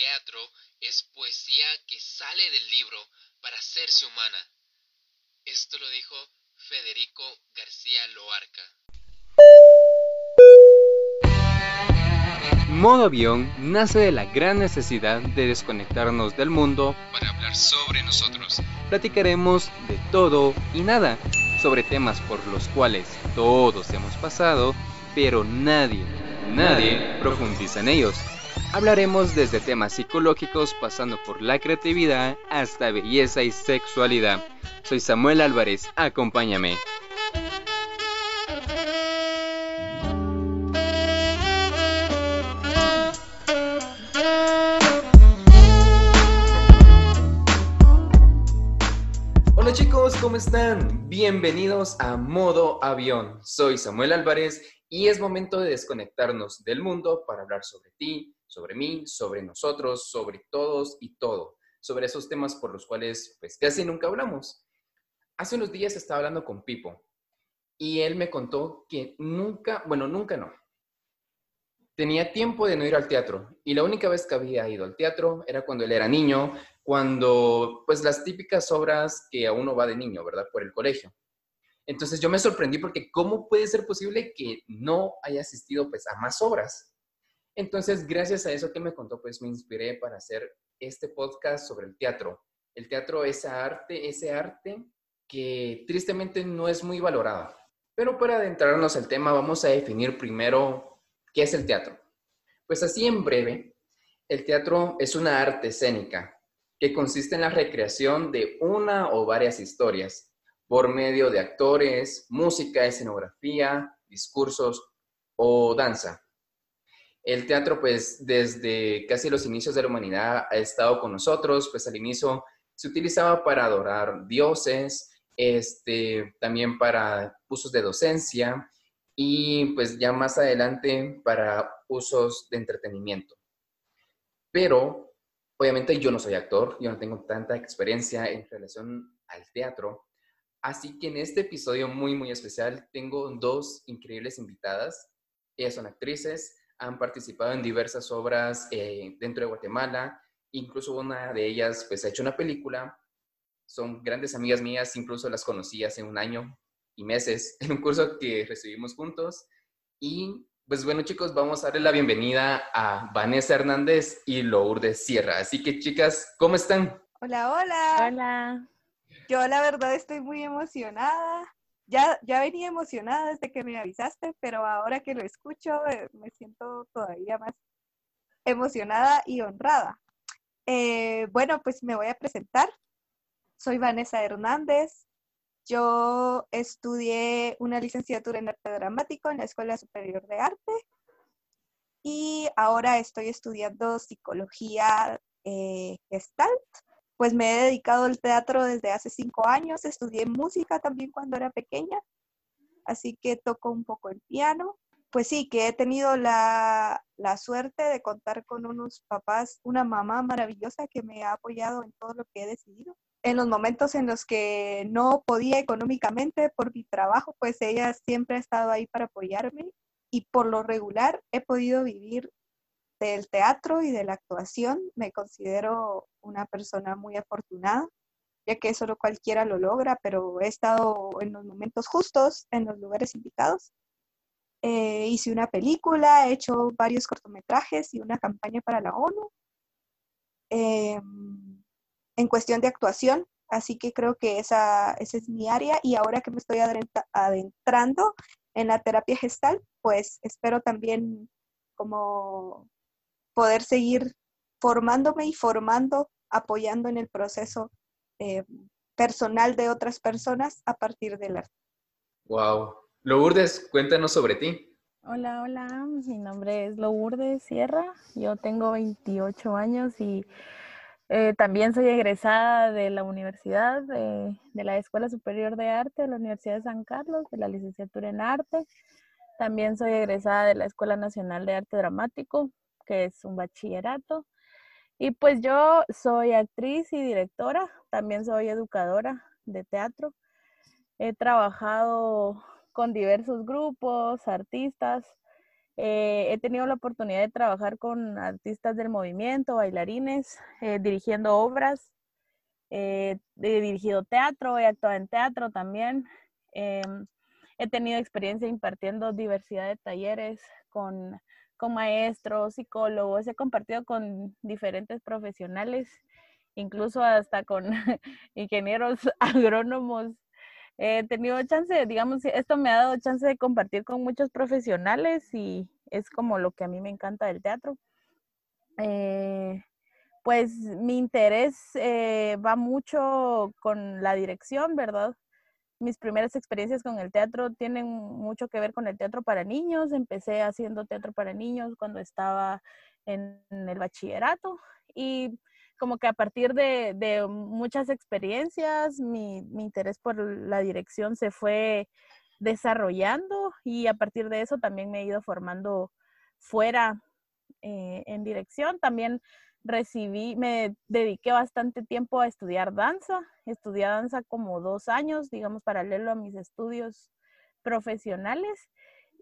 teatro es poesía que sale del libro para hacerse humana. Esto lo dijo Federico García Loarca. Modo avión nace de la gran necesidad de desconectarnos del mundo para hablar sobre nosotros. Platicaremos de todo y nada, sobre temas por los cuales todos hemos pasado, pero nadie, nadie profundiza en ellos. Hablaremos desde temas psicológicos pasando por la creatividad hasta belleza y sexualidad. Soy Samuel Álvarez, acompáñame. Hola chicos, ¿cómo están? Bienvenidos a Modo Avión. Soy Samuel Álvarez y es momento de desconectarnos del mundo para hablar sobre ti, sobre mí, sobre nosotros, sobre todos y todo, sobre esos temas por los cuales pues casi nunca hablamos. Hace unos días estaba hablando con Pipo y él me contó que nunca, bueno, nunca no. Tenía tiempo de no ir al teatro y la única vez que había ido al teatro era cuando él era niño, cuando pues las típicas obras que a uno va de niño, ¿verdad? Por el colegio. Entonces yo me sorprendí porque ¿cómo puede ser posible que no haya asistido pues a más obras? Entonces, gracias a eso que me contó, pues me inspiré para hacer este podcast sobre el teatro. El teatro es arte, ese arte que tristemente no es muy valorado. Pero para adentrarnos al tema, vamos a definir primero qué es el teatro. Pues así en breve, el teatro es una arte escénica que consiste en la recreación de una o varias historias por medio de actores, música, escenografía, discursos o danza. El teatro, pues, desde casi los inicios de la humanidad ha estado con nosotros, pues al inicio se utilizaba para adorar dioses, este, también para usos de docencia y pues ya más adelante para usos de entretenimiento. Pero obviamente yo no soy actor, yo no tengo tanta experiencia en relación al teatro, así que en este episodio muy, muy especial tengo dos increíbles invitadas. Ellas son actrices, han participado en diversas obras eh, dentro de Guatemala, incluso una de ellas pues ha hecho una película, son grandes amigas mías, incluso las conocí hace un año y meses en un curso que recibimos juntos y pues bueno chicos, vamos a darle la bienvenida a Vanessa Hernández y Lourdes Sierra. Así que chicas, ¿cómo están? Hola, hola. Hola. Yo la verdad estoy muy emocionada ya, ya venía emocionada desde que me avisaste, pero ahora que lo escucho eh, me siento todavía más emocionada y honrada. Eh, bueno, pues me voy a presentar. Soy Vanessa Hernández. Yo estudié una licenciatura en arte dramático en la Escuela Superior de Arte y ahora estoy estudiando psicología eh, gestalt pues me he dedicado al teatro desde hace cinco años, estudié música también cuando era pequeña, así que toco un poco el piano. Pues sí, que he tenido la, la suerte de contar con unos papás, una mamá maravillosa que me ha apoyado en todo lo que he decidido. En los momentos en los que no podía económicamente por mi trabajo, pues ella siempre ha estado ahí para apoyarme y por lo regular he podido vivir del teatro y de la actuación. Me considero una persona muy afortunada, ya que solo cualquiera lo logra, pero he estado en los momentos justos, en los lugares indicados. Eh, hice una película, he hecho varios cortometrajes y una campaña para la ONU em, en cuestión de actuación, así que creo que esa, esa es mi área y ahora que me estoy adentrando en la terapia gestal, pues espero también como poder seguir formándome y formando, apoyando en el proceso eh, personal de otras personas a partir del arte. Wow. Lourdes, cuéntanos sobre ti. Hola, hola, mi nombre es Lourdes Sierra, yo tengo 28 años y eh, también soy egresada de la Universidad, de, de, la Escuela Superior de Arte de la Universidad de San Carlos, de la licenciatura en Arte. También soy egresada de la Escuela Nacional de Arte Dramático, que es un bachillerato. Y pues yo soy actriz y directora, también soy educadora de teatro. He trabajado con diversos grupos, artistas, Eh, he tenido la oportunidad de trabajar con artistas del movimiento, bailarines, eh, dirigiendo obras. he dirigido teatro, he actuado en teatro también. Em, he tenido experiencia impartiendo diversidad de talleres con, con maestros, psicólogos, he compartido con diferentes profesionales, incluso hasta con ingenieros agrónomos. He tenido chance, digamos, esto me ha dado chance de compartir con muchos profesionales y es como lo que a mí me encanta del teatro. Eh, pues mi interés eh, va mucho con la dirección, ¿verdad? Mis primeras experiencias con el teatro tienen mucho que ver con el teatro para niños. Empecé haciendo teatro para niños cuando estaba en, el bachillerato y como que a partir de, muchas experiencias mi, interés por la dirección se fue desarrollando y a partir de eso también me he ido formando fuera eh, en dirección. También recibí, me dediqué bastante tiempo a estudiar danza. Estudié danza como dos años, digamos, paralelo a mis estudios profesionales.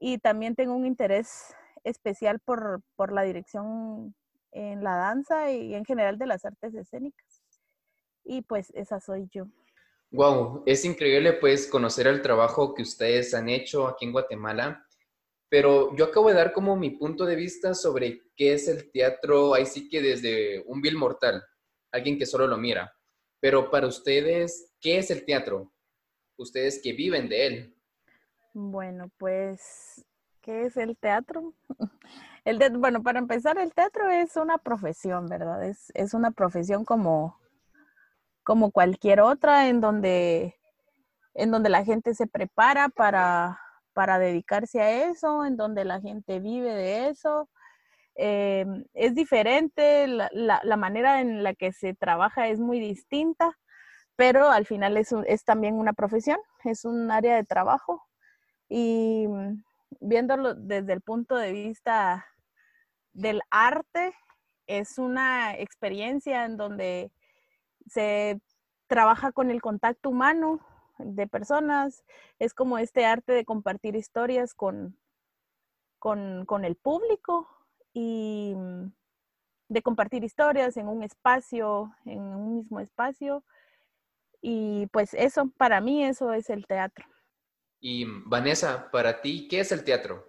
Y también tengo un interés especial por, por la dirección en la danza y en general de las artes escénicas. Y pues esa soy yo. Wow, es increíble pues conocer el trabajo que ustedes han hecho aquí en Guatemala pero yo acabo de dar como mi punto de vista sobre qué es el teatro, ahí sí que desde un vil mortal, alguien que solo lo mira. Pero para ustedes, ¿qué es el teatro? Ustedes que viven de él. Bueno, pues, ¿qué es el teatro? El bueno, para empezar, el teatro es una profesión, ¿verdad? Es, es una profesión como, como cualquier otra en donde, en donde la gente se prepara para para dedicarse a eso, en donde la gente vive de eso. Eh, es diferente, la, manera en la que se trabaja es muy distinta, pero al final es, también una profesión, es un área de trabajo. Y mm, viéndolo desde el punto de vista del arte, es una experiencia en donde se trabaja con el contacto humano, de personas, es como este arte de compartir historias con, con, el público y mm, de compartir historias en un espacio, en un mismo espacio. Y pues eso, para mí eso es el teatro. Y Vanessa, para ti, ¿qué es el teatro?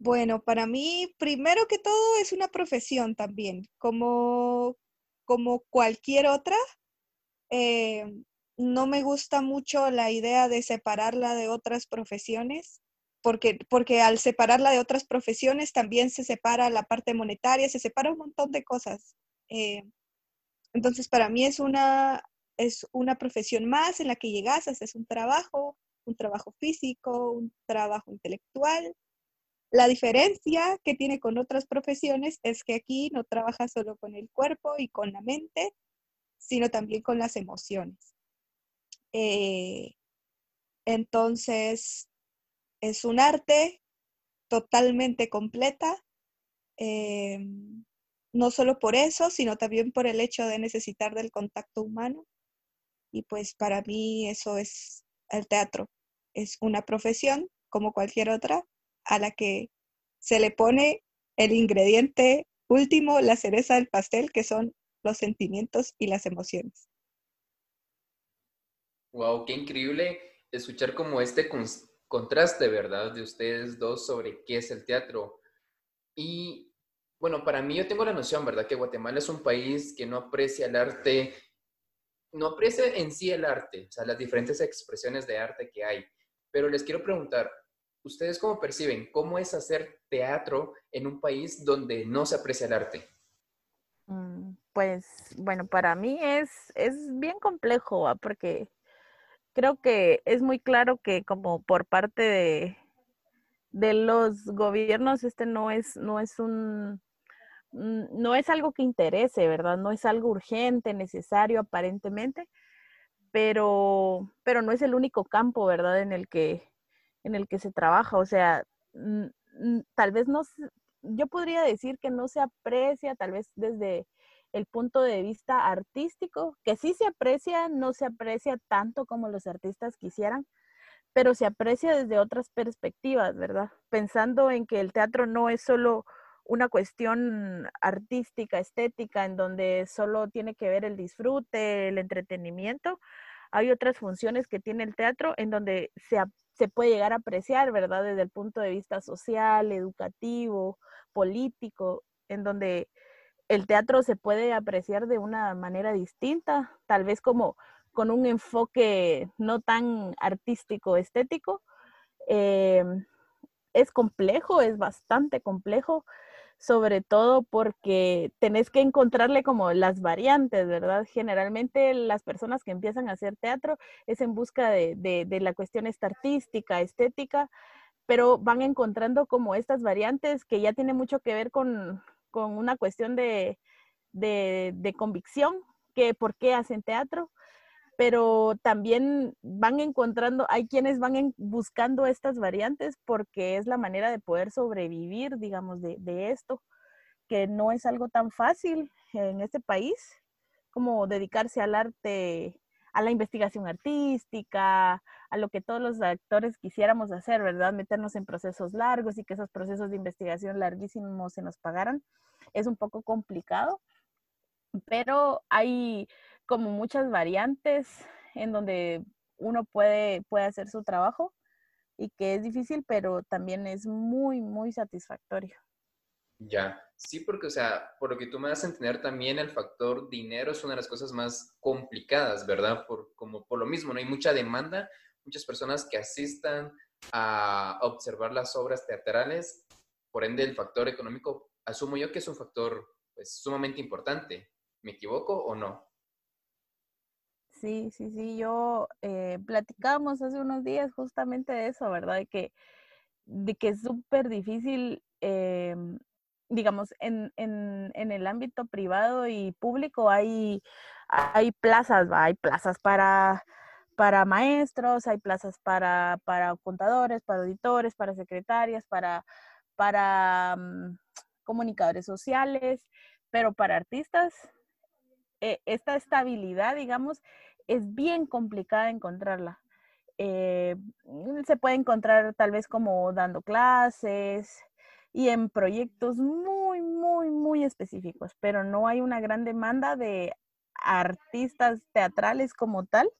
Bueno, para mí, primero que todo, es una profesión también, como, como cualquier otra. Eh, no me gusta mucho la idea de separarla de otras profesiones, porque, porque al separarla de otras profesiones también se separa la parte monetaria, se separa un montón de cosas. Eh, entonces, para mí es una, es una profesión más en la que llegas, haces un trabajo, un trabajo físico, un trabajo intelectual. La diferencia que tiene con otras profesiones es que aquí no trabajas solo con el cuerpo y con la mente, sino también con las emociones. Eh, entonces, es un arte totalmente completa, eh, no solo por eso, sino también por el hecho de necesitar del contacto humano. Y pues para mí eso es el teatro. Es una profesión como cualquier otra a la que se le pone el ingrediente último, la cereza del pastel, que son los sentimientos y las emociones. Wow, qué increíble escuchar como este contraste, ¿verdad? De ustedes dos sobre qué es el teatro. Y bueno, para mí yo tengo la noción, ¿verdad? Que Guatemala es un país que no aprecia el arte, no aprecia en sí el arte, o sea, las diferentes expresiones de arte que hay. Pero les quiero preguntar, ¿ustedes cómo perciben cómo es hacer teatro en un país donde no se aprecia el arte? Mm, pues bueno, para mí es, es bien complejo, porque creo que es muy claro que como por parte de, los gobiernos, este no es, no es un no es algo que interese, ¿verdad? No es algo urgente, necesario aparentemente, pero, pero no es el único campo, ¿verdad? En el que, en el que se trabaja. O sea, tal vez no, yo podría decir que no se aprecia, tal vez desde el punto de vista artístico, que sí se aprecia, no se aprecia tanto como los artistas quisieran, pero se aprecia desde otras perspectivas, ¿verdad? Pensando en que el teatro no es solo una cuestión artística, estética, en donde solo tiene que ver el disfrute, el entretenimiento. Hay otras funciones que tiene el teatro en donde se, se puede llegar a apreciar, ¿verdad? Desde el punto de vista social, educativo, político, en donde el teatro se puede apreciar de una manera distinta, tal vez como con un enfoque no tan artístico, estético. Eh, es complejo, es bastante complejo, sobre todo porque tenés que encontrarle como las variantes, ¿verdad? Generalmente las personas que empiezan a hacer teatro es en busca de, la cuestión artística, estética, pero van encontrando como estas variantes que ya tienen mucho que ver con, con una cuestión de, de, convicción, que por qué hacen teatro, pero también van encontrando, hay quienes van buscando estas variantes porque es la manera de poder sobrevivir, digamos, de, de, esto, que no es algo tan fácil en este país como dedicarse al arte, a la investigación artística, a lo que todos los actores quisiéramos hacer, ¿verdad? Meternos en procesos largos y que esos procesos de investigación larguísimos se nos pagaran. Es un poco complicado, pero hay como muchas variantes en donde uno puede, puede hacer su trabajo y que es difícil, pero también es muy, muy satisfactorio. Ya, sí, porque, o sea, por lo que tú me das a entender, también el factor dinero es una de las cosas más complicadas, ¿verdad? Por, como por lo mismo, no hay mucha demanda, muchas personas que asistan a observar las obras teatrales, por ende el factor económico, asumo yo que es un factor pues, sumamente importante. ¿Me equivoco o no? Sí, sí, sí, yo eh, platicábamos hace unos días justamente de eso, ¿verdad? De que, de que es súper difícil, eh, digamos, en, en, en, el ámbito privado y público hay, hay plazas, ¿va? hay plazas para, para maestros, hay plazas para, para contadores, para auditores, para secretarias, para, para mm, comunicadores sociales, pero para artistas eh, esta estabilidad, digamos, es bien complicada encontrarla. Eh, mm, se puede encontrar tal vez como dando clases y en proyectos muy, muy, muy específicos, pero no hay una gran demanda de artistas teatrales como tal.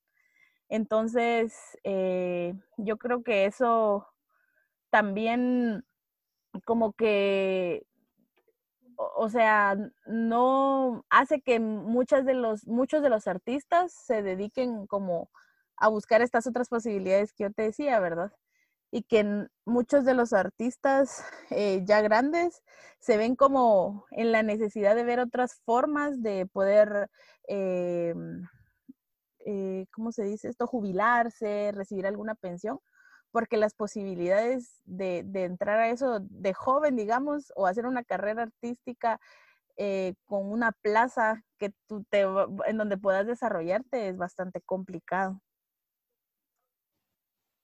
Entonces, eh, yo creo que eso también como que o sea, no hace que muchas de los, muchos de los artistas se dediquen como a buscar estas otras posibilidades que yo te decía, ¿verdad? Y que muchos de los artistas eh, ya grandes se ven como en la necesidad de ver otras formas de poder, eh, eh, ¿cómo se dice esto? Jubilarse, recibir alguna pensión, porque las posibilidades de, entrar a eso de joven, digamos, o hacer una carrera artística eh, con una plaza que tú te, en donde puedas desarrollarte es bastante complicado.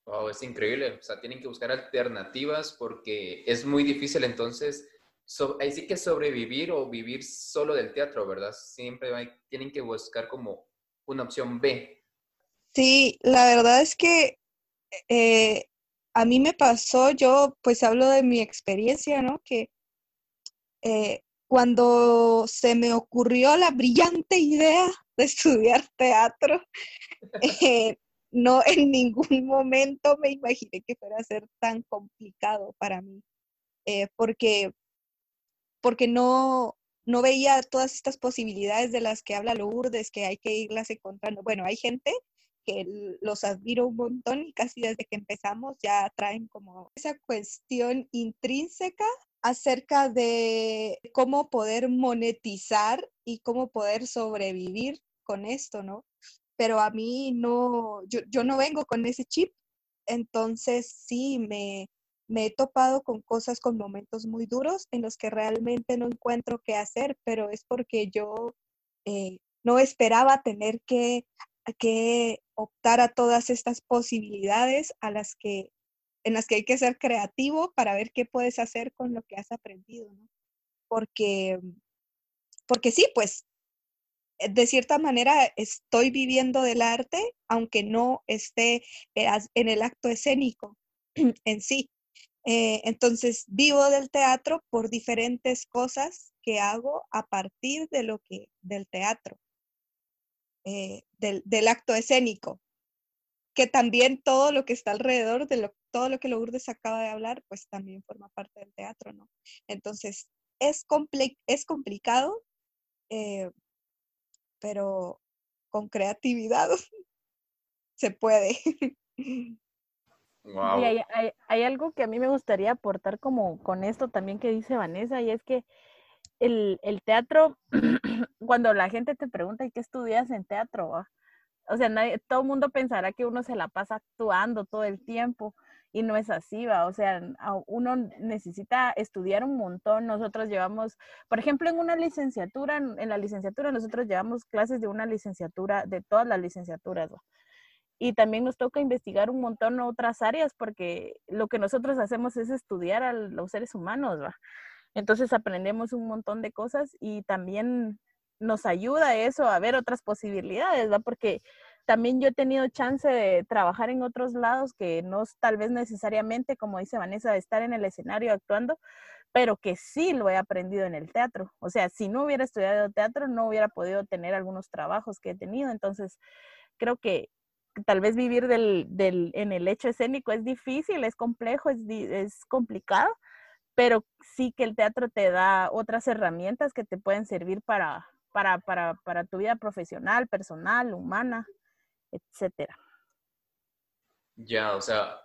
Wow, es increíble. O sea, tienen que buscar alternativas porque es muy difícil entonces. ahí sí que sobrevivir o vivir solo del teatro, ¿verdad? Siempre hay, tienen que buscar como una opción B. Sí, la verdad es que eh, a mí me pasó, yo pues hablo de mi experiencia, ¿no? Que eh, cuando se me ocurrió la brillante idea de estudiar teatro, eh, no en ningún momento me imaginé que fuera a ser tan complicado para mí, porque, porque no, no veía todas estas posibilidades de las que habla Lourdes, que hay que irlas encontrando. Bueno, hay gente que los admiro un montón y casi desde que empezamos ya traen como esa cuestión intrínseca acerca de cómo poder monetizar y cómo poder sobrevivir con esto, ¿no? Pero a mí no, yo, yo no vengo con ese chip, entonces sí me, me he topado con cosas, con momentos muy duros en los que realmente no encuentro qué hacer, pero es porque yo eh, no esperaba tener que que optar a todas estas posibilidades a las que, en las que hay que ser creativo para ver qué puedes hacer con lo que has aprendido, ¿no? Porque, porque sí, pues de cierta manera estoy viviendo del arte, aunque no esté eh, en el acto escénico en sí. Eh, entonces, vivo del teatro por diferentes cosas que hago a partir de lo que, del teatro, del, del, acto escénico, que también todo lo que está alrededor de lo, todo lo que Lourdes acaba de hablar, pues también forma parte del teatro, ¿no? Entonces, es, es complicado, pero con creatividad se puede. Wow. Y hay, hay, algo que a mí me gustaría aportar como con esto también que dice Vanessa, y es que el, el teatro, cuando la gente te pregunta, ¿y qué estudias en teatro? O sea, nadie, todo el mundo pensará que uno se la pasa actuando todo el tiempo, y no es así, va, o sea, uno necesita estudiar un montón. Nosotros llevamos, por ejemplo, en una licenciatura, en la licenciatura nosotros llevamos clases de una licenciatura, de todas las licenciaturas, Y también nos toca investigar un montón otras áreas porque lo que nosotros hacemos es estudiar a los seres humanos, ¿va? Entonces aprendemos un montón de cosas y también nos ayuda eso a ver otras posibilidades, ¿va? Porque también yo he tenido chance de trabajar en otros lados que no tal vez necesariamente, como dice Vanessa, de estar en el escenario actuando, pero que sí lo he aprendido en el teatro. O sea, si no hubiera estudiado teatro, no hubiera podido tener algunos trabajos que he tenido. Entonces, creo que tal vez vivir del, del, en el hecho escénico es difícil, es complejo, es, es complicado, pero sí que el teatro te da otras herramientas que te pueden servir para, para, para, para tu vida profesional, personal, humana etcétera. Ya, o sea,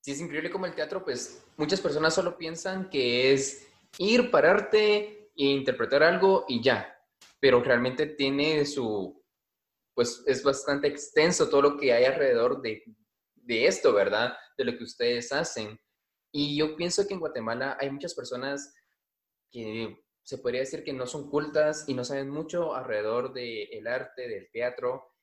si es increíble como el teatro, pues muchas personas solo piensan que es ir, pararte e interpretar algo y ya, pero realmente tiene su, pues es bastante extenso todo lo que hay alrededor de, de esto, ¿verdad? De lo que ustedes hacen. Y yo pienso que en Guatemala hay muchas personas que se podría decir que no son cultas y no saben mucho alrededor del arte, del teatro,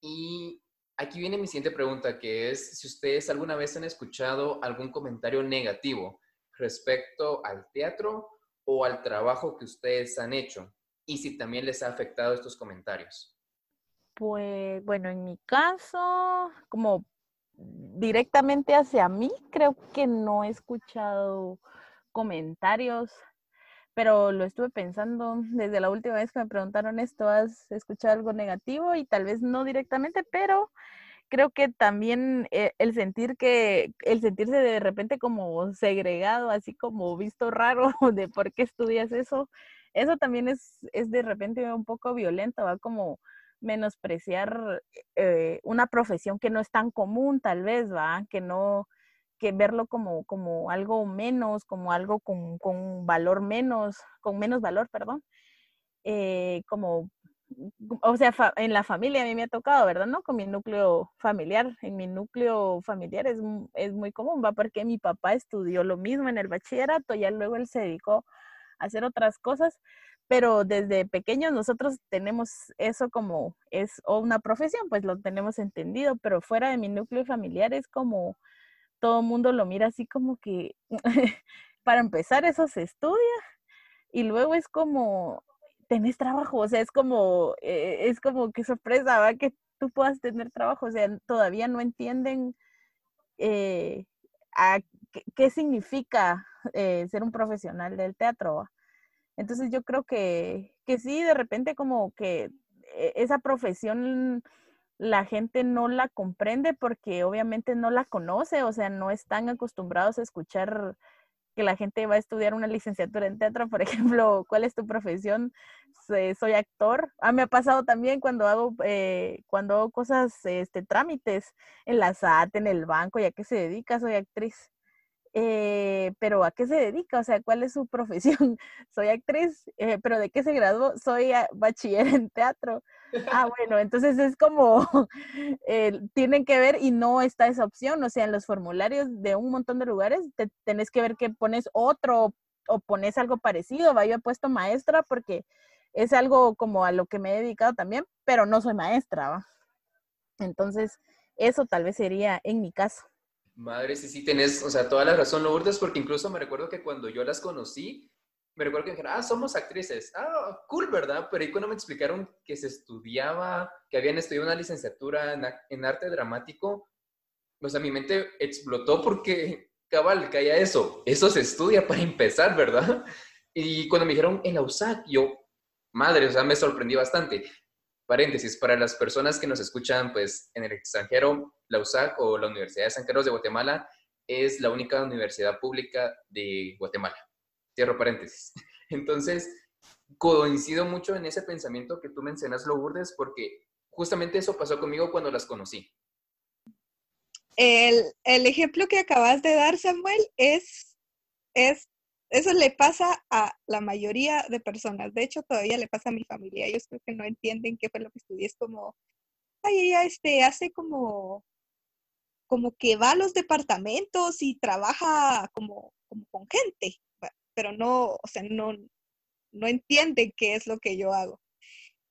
y aquí viene mi siguiente pregunta, que es si ustedes alguna vez han escuchado algún comentario negativo respecto al teatro o al trabajo que ustedes han hecho y si también les ha afectado estos comentarios. Pues bueno, en mi caso, como directamente hacia mí, creo que no he escuchado comentarios pero lo estuve pensando desde la última vez que me preguntaron esto, ¿has escuchado algo negativo? Y tal vez no directamente, pero creo que también eh, el sentir que, el sentirse de repente como segregado, así como visto raro de por qué estudias eso, eso también es, es de repente un poco violento, va como menospreciar eh, una profesión que no es tan común, tal vez, va, que no, que verlo como, como algo menos, como algo con, con valor menos, con menos valor, perdón, eh, como, o sea, en la familia a mí me ha tocado, ¿verdad? ¿No? Con mi núcleo familiar, en mi núcleo familiar es, es muy común, va, porque mi papá estudió lo mismo en el bachillerato, ya luego él se dedicó a hacer otras cosas, pero desde pequeños nosotros tenemos eso como es una profesión, pues lo tenemos entendido, pero fuera de mi núcleo familiar es como todo el mundo lo mira así como que, para empezar, eso se estudia y luego es como, tenés trabajo, o sea, es como, eh, es como que sorpresa, ¿va? Que tú puedas tener trabajo, o sea, todavía no entienden eh, qué, significa eh, ser un profesional del teatro. Entonces yo creo que, que sí, de repente como que esa profesión la gente no la comprende porque obviamente no la conoce, o sea, no están acostumbrados a escuchar que la gente va a estudiar una licenciatura en teatro, por ejemplo, ¿cuál es tu profesión? Soy actor. Ah, me ha pasado también cuando hago, eh, cuando hago cosas, este, trámites en la SAT, en el banco, ya que se dedica, soy actriz. Eh, pero ¿a qué se dedica? O sea, ¿cuál es su profesión? Soy actriz, eh, pero ¿de qué se graduó? Soy bachiller en teatro. Ah, bueno, entonces es como, eh, tienen que ver y no está esa opción, o sea, en los formularios de un montón de lugares te, tenés que ver que pones otro o pones algo parecido, va, yo he puesto maestra porque es algo como a lo que me he dedicado también, pero no soy maestra, ¿va? Entonces, eso tal vez sería en mi caso. Madre, sí, sí, tenés, o sea, toda la razón, Lourdes, porque incluso me recuerdo que cuando yo las conocí, me recuerdo que me dijeron, ah, somos actrices. Ah, cool, ¿verdad? Pero ahí cuando me explicaron que se estudiaba, que habían estudiado una licenciatura en, arte dramático, pues a mi mente explotó porque, cabal, haya eso. Eso se estudia para empezar, ¿verdad? Y cuando me dijeron en la USAC, yo, madre, o sea, me sorprendí bastante. Paréntesis, para las personas que nos escuchan, pues, en el extranjero, la USAC o la Universidad de San Carlos de Guatemala es la única universidad pública de Guatemala Cierro paréntesis. Entonces, coincido mucho en ese pensamiento que tú mencionas, Lourdes, porque justamente eso pasó conmigo cuando las conocí. El, ejemplo que acabas de dar, Samuel, es, es, eso le pasa a la mayoría de personas. De hecho, todavía le pasa a mi familia. Ellos creo que no entienden qué fue lo que estudié. Es como, ay, ella este, hace como, como que va a los departamentos y trabaja como, como con gente pero no, o sea, no, no entienden qué es lo que yo hago.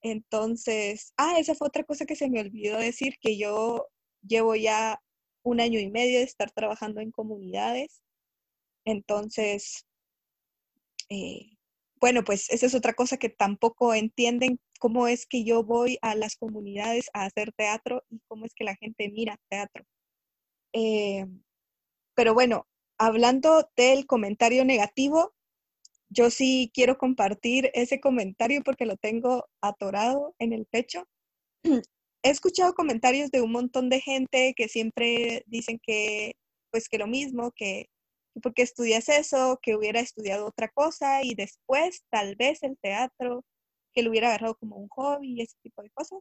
Entonces, ah, esa fue otra cosa que se me olvidó decir, que yo llevo ya un año y medio de estar trabajando en comunidades. Entonces, eh, bueno, pues esa es otra cosa que tampoco entienden, cómo es que yo voy a las comunidades a hacer teatro y cómo es que la gente mira teatro. Eh, pero bueno, hablando del comentario negativo, yo sí quiero compartir ese comentario porque lo tengo atorado en el pecho. He escuchado comentarios de un montón de gente que siempre dicen que, pues que lo mismo, que porque estudias eso, que hubiera estudiado otra cosa y después tal vez el teatro, que lo hubiera agarrado como un hobby y ese tipo de cosas.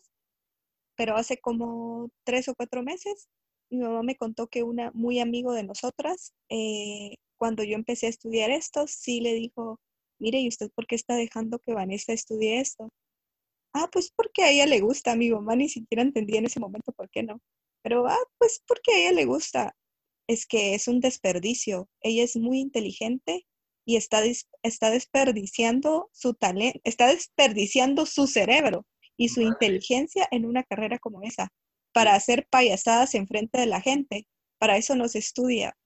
Pero hace como tres o cuatro meses, mi mamá me contó que una muy amigo de nosotras eh, cuando yo empecé a estudiar esto, sí le dijo, mire, ¿y usted por qué está dejando que Vanessa estudie esto? Ah, pues porque a ella le gusta, mi mamá ni siquiera entendía en ese momento por qué no. Pero, ah, pues porque a ella le gusta. Es que es un desperdicio. Ella es muy inteligente y está, está desperdiciando su talento, está desperdiciando su cerebro y su inteligencia en una carrera como esa, para hacer payasadas en frente de la gente. Para eso no se estudia.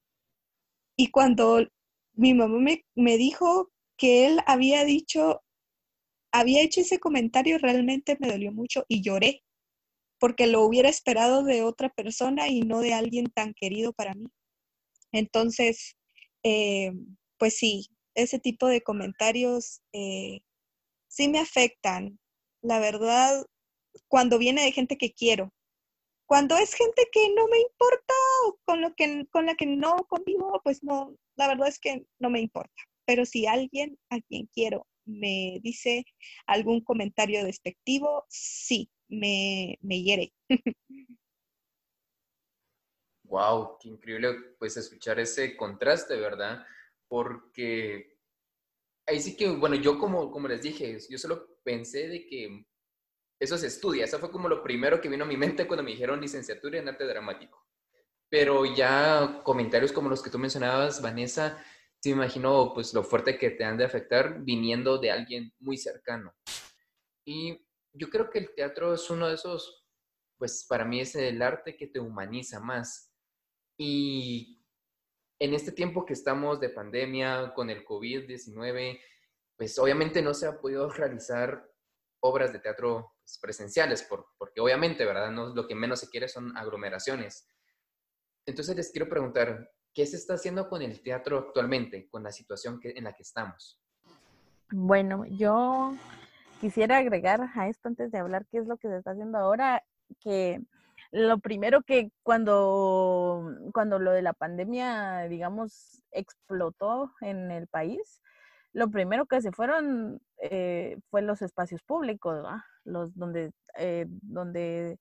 Y cuando mi mamá me, dijo que él había dicho, había hecho ese comentario, realmente me dolió mucho y lloré, porque lo hubiera esperado de otra persona y no de alguien tan querido para mí. Entonces, eh, pues sí, ese tipo de comentarios eh, sí me afectan. La verdad, cuando viene de gente que quiero, cuando es gente que no me importa o con, lo que, con la que no convivo, pues no, la verdad es que no me importa. Pero si alguien a quien quiero me dice algún comentario despectivo, sí, me, me hiere. wow, qué increíble pues escuchar ese contraste, ¿verdad? Porque ahí sí que, bueno, yo como, como les dije, yo solo pensé de que eso se estudia. Eso fue como lo primero que vino a mi mente cuando me dijeron licenciatura en arte dramático. Pero ya comentarios como los que tú mencionabas, Vanessa, sí me imagino pues lo fuerte que te han de afectar viniendo de alguien muy cercano. Y yo creo que el teatro es uno de esos, pues para mí es el arte que te humaniza más. Y en este tiempo que estamos de pandemia con el COVID-19, pues obviamente no se ha podido realizar obras de teatro pues, presenciales, por, porque obviamente, ¿verdad? No, lo que menos se quiere son aglomeraciones. Entonces les quiero preguntar, ¿qué se está haciendo con el teatro actualmente, con la situación que, en la que estamos? Bueno, yo quisiera agregar a esto antes de hablar qué es lo que se está haciendo ahora, que lo primero que cuando, cuando lo de la pandemia, digamos, explotó en el país, lo primero que se fueron eh, fue los espacios públicos, los donde, eh, donde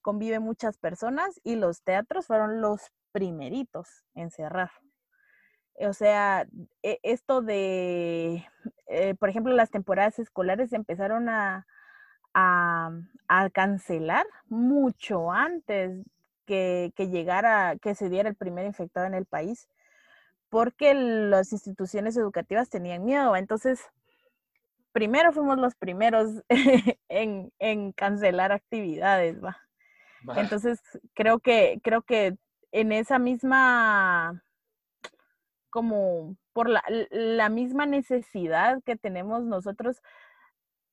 conviven muchas personas y los teatros fueron los primeritos en cerrar. O sea, e, esto de, eh, por ejemplo, las temporadas escolares empezaron a, a, a cancelar mucho antes que, que, llegara, que se diera el primer infectado en el país porque las instituciones educativas tenían miedo. Entonces, primero fuimos los primeros en, cancelar actividades, ¿va? Entonces, creo que, creo que en esa misma como por la, la misma necesidad que tenemos nosotros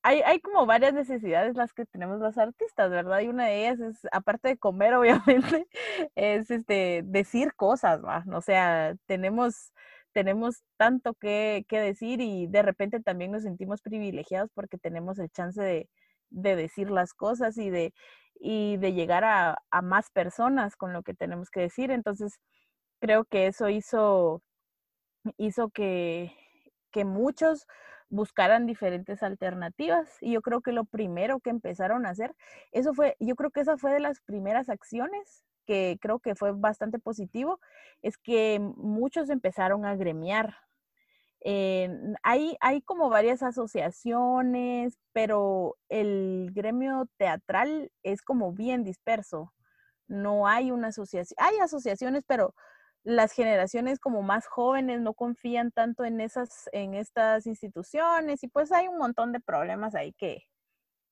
hay, hay, como varias necesidades las que tenemos los artistas, ¿verdad? Y una de ellas es, aparte de comer, obviamente, es este, decir cosas, ¿va? O sea, tenemos, tenemos tanto que, que, decir y de repente también nos sentimos privilegiados porque tenemos el chance de, de decir las cosas y de, y de llegar a, a, más personas con lo que tenemos que decir. Entonces, creo que eso hizo, hizo que, que muchos buscaran diferentes alternativas. Y yo creo que lo primero que empezaron a hacer, eso fue, yo creo que esa fue de las primeras acciones que creo que fue bastante positivo, es que muchos empezaron a gremiar. Hay, hay como varias asociaciones, pero el gremio teatral es como bien disperso. No hay una asociación, hay asociaciones, pero las generaciones como más jóvenes no confían tanto en esas, en estas instituciones y pues hay un montón de problemas ahí que,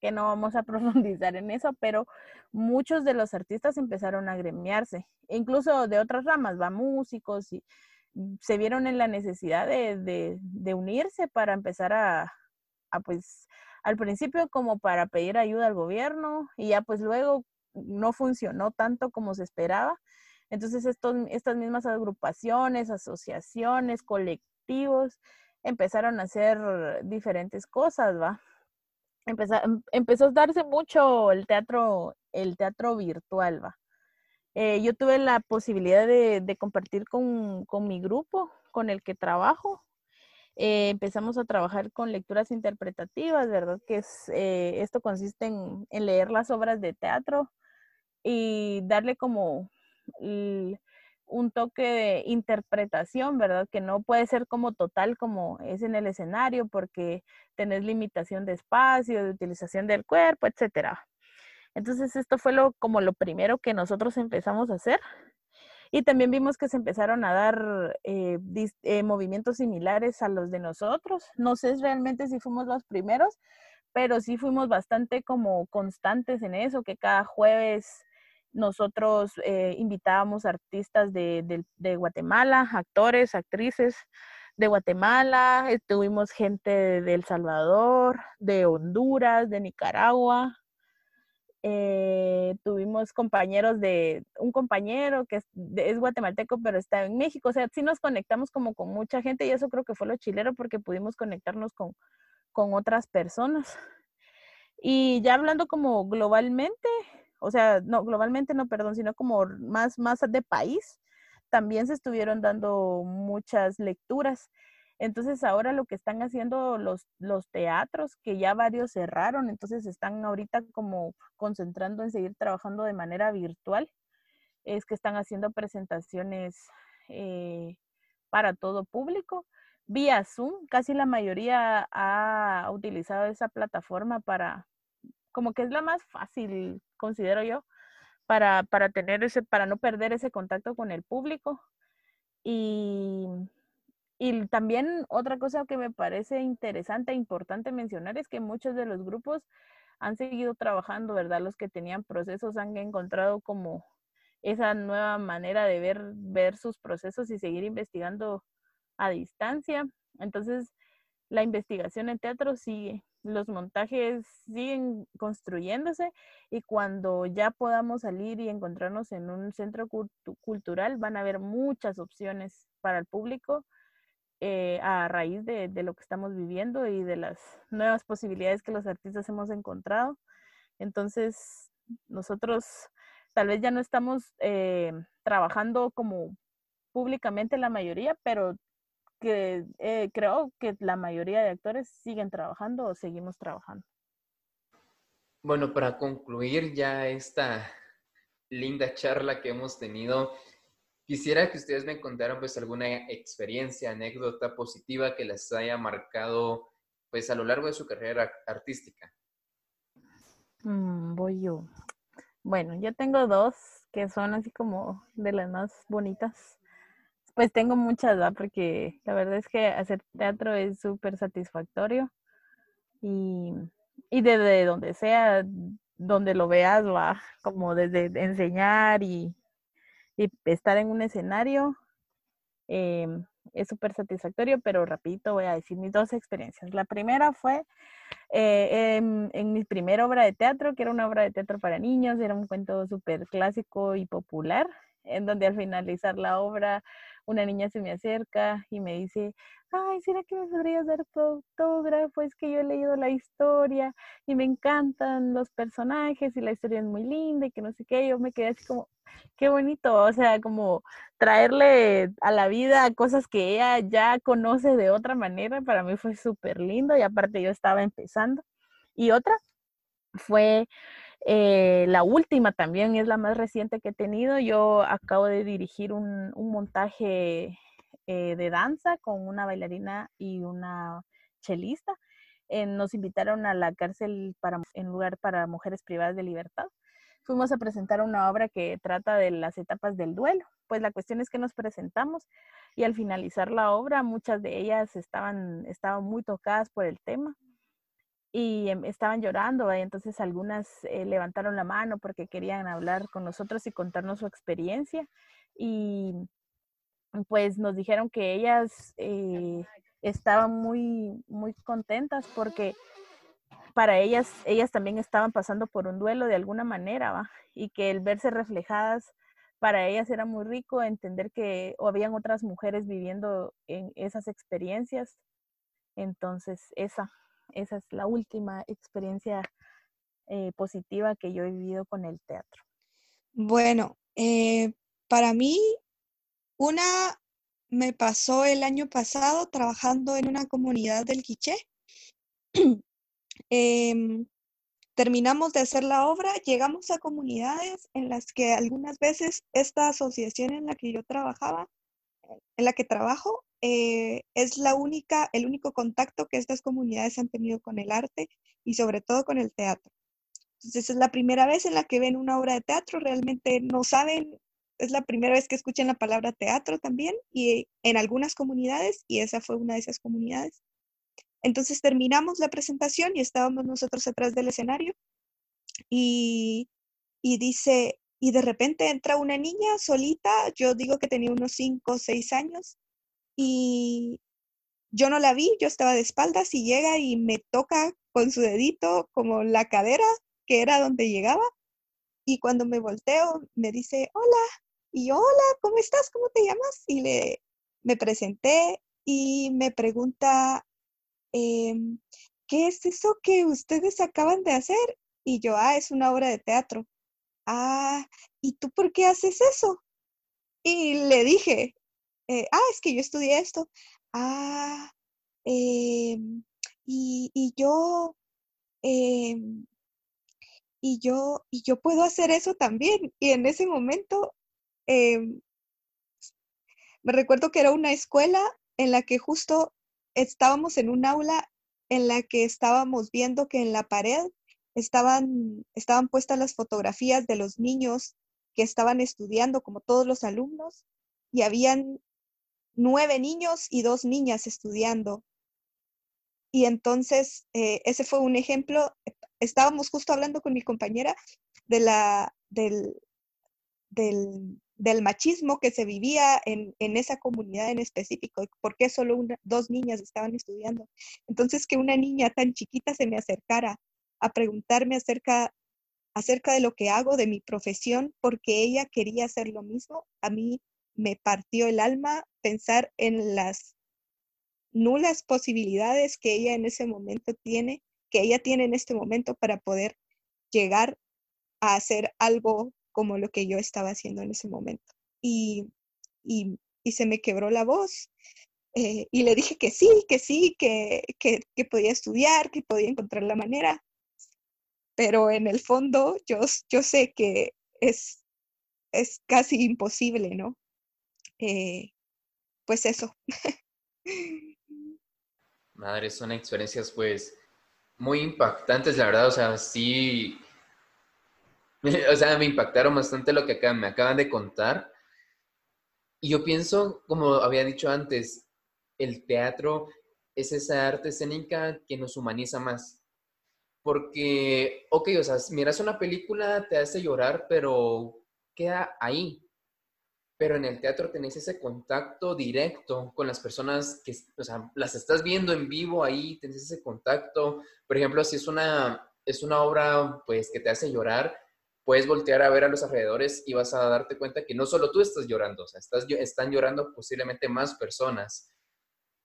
que no vamos a profundizar en eso, pero muchos de los artistas empezaron a gremiarse, incluso de otras ramas, va músicos y se vieron en la necesidad de, de, de unirse para empezar a, a, pues, al principio como para pedir ayuda al gobierno y ya pues luego no funcionó tanto como se esperaba entonces, estos, estas mismas agrupaciones, asociaciones, colectivos, empezaron a hacer diferentes cosas, ¿va? Empezó, em, empezó a darse mucho el teatro, el teatro virtual, ¿va? Eh, yo tuve la posibilidad de, compartir con, con, mi grupo, con el que trabajo. Eh, empezamos a trabajar con lecturas interpretativas, ¿verdad? Que eh, esto consiste en, en leer las obras de teatro y darle como un toque de interpretación, ¿verdad? Que no puede ser como total como es en el escenario porque tenés limitación de espacio, de utilización del cuerpo, etcétera. Entonces esto fue lo, como lo primero que nosotros empezamos a hacer. Y también vimos que se empezaron a dar eh, eh, movimientos similares a los de nosotros. No sé realmente si fuimos los primeros, pero sí fuimos bastante como constantes en eso, que cada jueves nosotros eh, invitábamos artistas de, Guatemala, actores, actrices de Guatemala, tuvimos gente de El Salvador, de Honduras, de Nicaragua, eh, tuvimos compañeros de, un compañero que es, es, guatemalteco pero está en México, o sea, sí nos conectamos como con mucha gente y eso creo que fue lo chilero porque pudimos conectarnos con, con otras personas. Y ya hablando como globalmente, o sea, no, globalmente no, perdón, sino como más, más de país, también se estuvieron dando muchas lecturas. Entonces ahora lo que están haciendo los, los teatros, que ya varios cerraron, entonces están ahorita como concentrando en seguir trabajando de manera virtual, es que están haciendo presentaciones eh, para todo público vía Zoom. Casi la mayoría ha utilizado esa plataforma para, como que es la más fácil, considero yo, para, para tener ese, para no perder ese contacto con el público. Y, y también otra cosa que me parece interesante e importante mencionar es que muchos de los grupos han seguido trabajando, ¿verdad? Los que tenían procesos han encontrado como esa nueva manera de ver, ver sus procesos y seguir investigando a distancia. Entonces, la investigación en teatro sigue los montajes siguen construyéndose y cuando ya podamos salir y encontrarnos en un centro cultural van a haber muchas opciones para el público eh, a raíz de, lo que estamos viviendo y de las nuevas posibilidades que los artistas hemos encontrado. Entonces, nosotros tal vez ya no estamos eh, trabajando como públicamente la mayoría, pero que eh, creo que la mayoría de actores siguen trabajando o seguimos trabajando. Bueno, para concluir ya esta linda charla que hemos tenido, quisiera que ustedes me contaran pues alguna experiencia, anécdota positiva que les haya marcado pues a lo largo de su carrera artística. Mm, voy yo. Bueno, yo tengo dos que son así como de las más bonitas. Pues tengo muchas, ¿verdad? Porque la verdad es que hacer teatro es súper satisfactorio y, y desde donde sea, donde lo veas, va, como desde enseñar y, y estar en un escenario, eh, es súper satisfactorio, pero rapidito voy a decir mis dos experiencias. La primera fue eh, en, en, mi primera obra de teatro, que era una obra de teatro para niños, era un cuento súper clásico y popular, en donde al finalizar la obra una niña se me acerca y me dice, ay, ¿será que me podrías dar tu? Es que yo he leído la historia y me encantan los personajes y la historia es muy linda y que no sé qué. Yo me quedé así como, qué bonito, o sea, como traerle a la vida cosas que ella ya conoce de otra manera, para mí fue súper lindo y aparte yo estaba empezando. Y otra fue eh, la última también es la más reciente que he tenido. Yo acabo de dirigir un, montaje eh, de danza con una bailarina y una chelista. Eh, nos invitaron a la cárcel para, en lugar para mujeres privadas de libertad. Fuimos a presentar una obra que trata de las etapas del duelo. Pues la cuestión es que nos presentamos y al finalizar la obra muchas de ellas estaban, estaban muy tocadas por el tema y em, estaban llorando, y entonces algunas eh, levantaron la mano porque querían hablar con nosotros y contarnos su experiencia y pues nos dijeron que ellas eh, estaban muy, muy contentas porque para ellas, ellas también estaban pasando por un duelo de alguna manera, ¿va? y que el verse reflejadas para ellas era muy rico entender que o habían otras mujeres viviendo en esas experiencias. Entonces, esa, esa es la última experiencia eh, positiva que yo he vivido con el teatro. Bueno, eh, para mí, una me pasó el año pasado trabajando en una comunidad del Quiché. Em, terminamos de hacer la obra, llegamos a comunidades en las que algunas veces esta asociación en la que yo trabajaba, en la que trabajo, eh, es la única, el único contacto que estas comunidades han tenido con el arte y sobre todo con el teatro. Entonces es la primera vez en la que ven una obra de teatro, realmente no saben, es la primera vez que escuchan la palabra teatro también y en algunas comunidades y esa fue una de esas comunidades. Entonces terminamos la presentación y estábamos nosotros atrás del escenario y, y dice, y de repente entra una niña solita, yo digo que tenía unos 5 o 6 años, y yo no la vi, yo estaba de espaldas y llega y me toca con su dedito como la cadera, que era donde llegaba, y cuando me volteo me dice, hola, y yo, hola, ¿cómo estás? ¿Cómo te llamas? Y le, me presenté y me pregunta, em, ¿qué es eso que ustedes acaban de hacer? Y yo, ah, es una obra de teatro. Ah, ¿y tú por qué haces eso? Y le dije, eh, ah, es que yo estudié esto. Ah, em, y, y, yo, em, y yo, y yo puedo hacer eso también. Y en ese momento, em, me recuerdo que era una escuela en la que justo estábamos en un aula en la que estábamos viendo que en la pared estaban, estaban puestas las fotografías de los niños que estaban estudiando, como todos los alumnos, y habían nueve niños y dos niñas estudiando. Y entonces, eh, ese fue un ejemplo. Estábamos justo hablando con mi compañera de la, del, del, machismo que se vivía en, esa comunidad en específico, por qué solo una, dos niñas estaban estudiando. Entonces, que una niña tan chiquita se me acercara a preguntarme acerca, acerca de lo que hago, de mi profesión, porque ella quería hacer lo mismo, a mí me partió el alma pensar en las nulas posibilidades que ella en ese momento tiene, que ella tiene en este momento para poder llegar a hacer algo como lo que yo estaba haciendo en ese momento. Y, y, se me quebró la voz. Eh, y le dije que sí, que sí, que, que, que, podía estudiar, que podía encontrar la manera. Pero en el fondo yo, yo sé que es, es casi imposible, ¿no? Eh, pues eso. Madre, son experiencias pues muy impactantes, la verdad, o sea, sí, o sea, me impactaron bastante lo que me acaban de contar. Y yo pienso, como había dicho antes, el teatro es esa arte escénica que nos humaniza más. Porque, ok, o sea, miras una película, te hace llorar, pero queda ahí. Pero en el teatro tenés ese contacto directo con las personas que, o sea, las estás viendo en vivo ahí, tenés ese contacto. Por ejemplo, si es una, es una obra, pues, que te hace llorar, puedes voltear a ver a los alrededores y vas a darte cuenta que no solo tú estás llorando, o sea, estás, están llorando posiblemente más personas.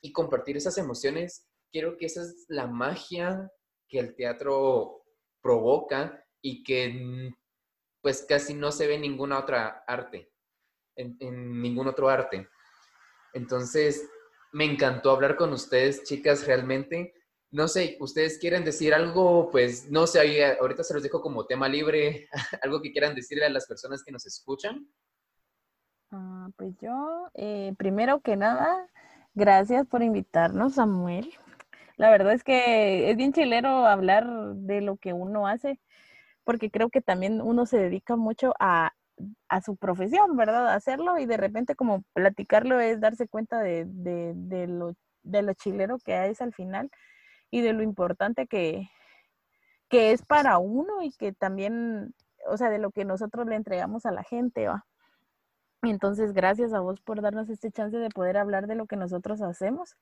Y compartir esas emociones, creo que esa es la magia que el teatro provoca y que pues casi no se ve en ninguna otra arte, en, en ningún otro arte. Entonces, me encantó hablar con ustedes, chicas, realmente. No sé, ustedes quieren decir algo, pues no sé, ahorita se los dejo como tema libre, algo que quieran decirle a las personas que nos escuchan. Ah, pues yo, eh, primero que nada, gracias por invitarnos, Samuel. La verdad es que es bien chilero hablar de lo que uno hace porque creo que también uno se dedica mucho a, a su profesión, ¿verdad? hacerlo y de repente como platicarlo es darse cuenta de, de, de, lo, de chilero que es al final y de lo importante que, que es para uno y que también, o sea, de lo que nosotros le entregamos a la gente, ¿va? Entonces, gracias a vos por darnos este chance de poder hablar de lo que nosotros hacemos.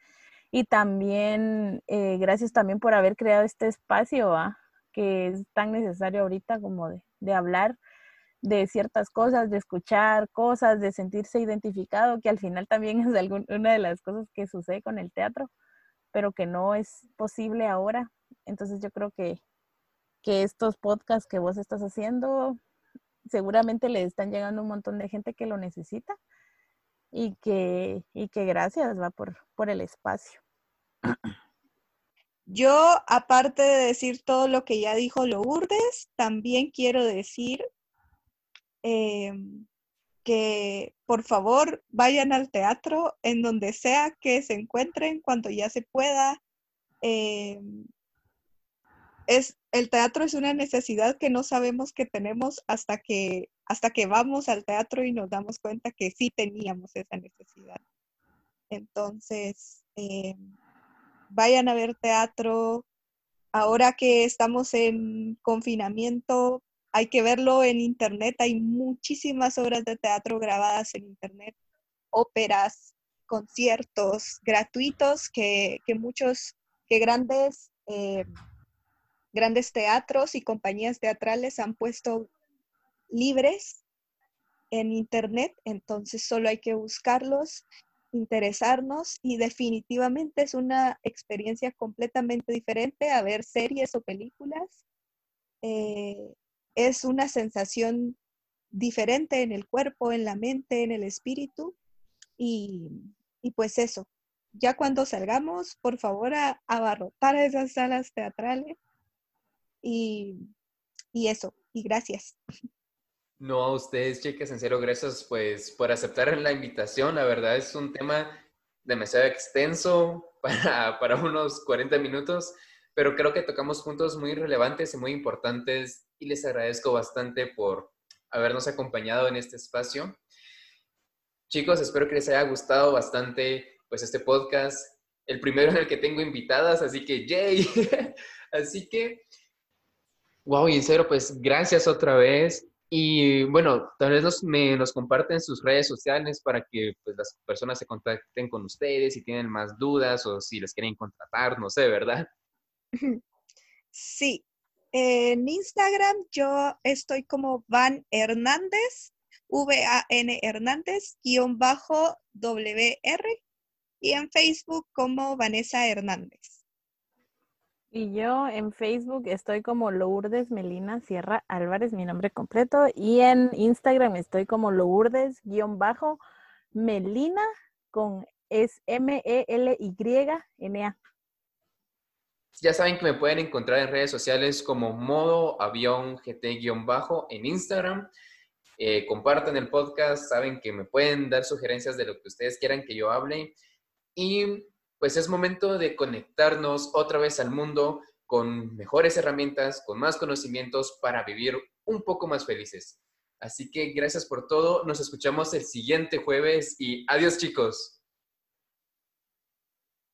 Y también, eh, gracias también por haber creado este espacio, ¿va? que es tan necesario ahorita como de, hablar de ciertas cosas, de escuchar cosas, de sentirse identificado, que al final también es una de las cosas que sucede con el teatro, pero que no es posible ahora. Entonces yo creo que, que estos podcasts que vos estás haciendo seguramente le están llegando un montón de gente que lo necesita y que, y que gracias va por, por el espacio. Yo, aparte de decir todo lo que ya dijo Lourdes, también quiero decir em, que por favor vayan al teatro en donde sea que se encuentren cuando ya se pueda. Em, es, el teatro es una necesidad que no sabemos que tenemos hasta que, hasta que vamos al teatro y nos damos cuenta que sí teníamos esa necesidad. Entonces, em, vayan a ver teatro. Ahora que estamos en confinamiento, hay que verlo en internet. Hay muchísimas obras de teatro grabadas en internet, óperas, conciertos gratuitos que, muchos, que grandes, eh, grandes teatros y compañías teatrales han puesto libres en internet. Entonces solo hay que buscarlos interesarnos y definitivamente es una experiencia completamente diferente a ver series o películas. Eh, es una sensación diferente en el cuerpo, en la mente, en el espíritu y, pues eso. Ya cuando salgamos, por favor, a, abarrotar esas salas teatrales y, y eso. Y gracias. No, a ustedes, chicas, en serio, gracias pues por aceptar la invitación. La verdad es un tema demasiado extenso para, para unos 40 minutos, pero creo que tocamos puntos muy relevantes y muy importantes y les agradezco bastante por habernos acompañado en este espacio. Chicos, espero que les haya gustado bastante pues este podcast, el primero en el que tengo invitadas, así que yay. así que, wow, y en pues gracias otra vez. Y bueno, tal vez nos, me, nos comparten sus redes sociales para que pues, las personas se contacten con ustedes si tienen más dudas o si les quieren contratar, no sé, ¿verdad? Sí. En Instagram yo estoy como Van Hernández, V-A-N Hernández, guion bajo W-R, y en Facebook como Vanessa Hernández. Y yo en Facebook estoy como Lourdes Melina Sierra Álvarez, mi nombre completo. Y en Instagram estoy como Lourdes-Melina con es M-E-L-Y-N-A. Ya saben que me pueden encontrar en redes sociales como modo avión GT-bajo en Instagram. Eh, compartan el podcast, saben que me pueden dar sugerencias de lo que ustedes quieran que yo hable. Y pues es momento de conectarnos otra vez al mundo con mejores herramientas, con más conocimientos para vivir un poco más felices. Así que gracias por todo, nos escuchamos el siguiente jueves y adiós chicos.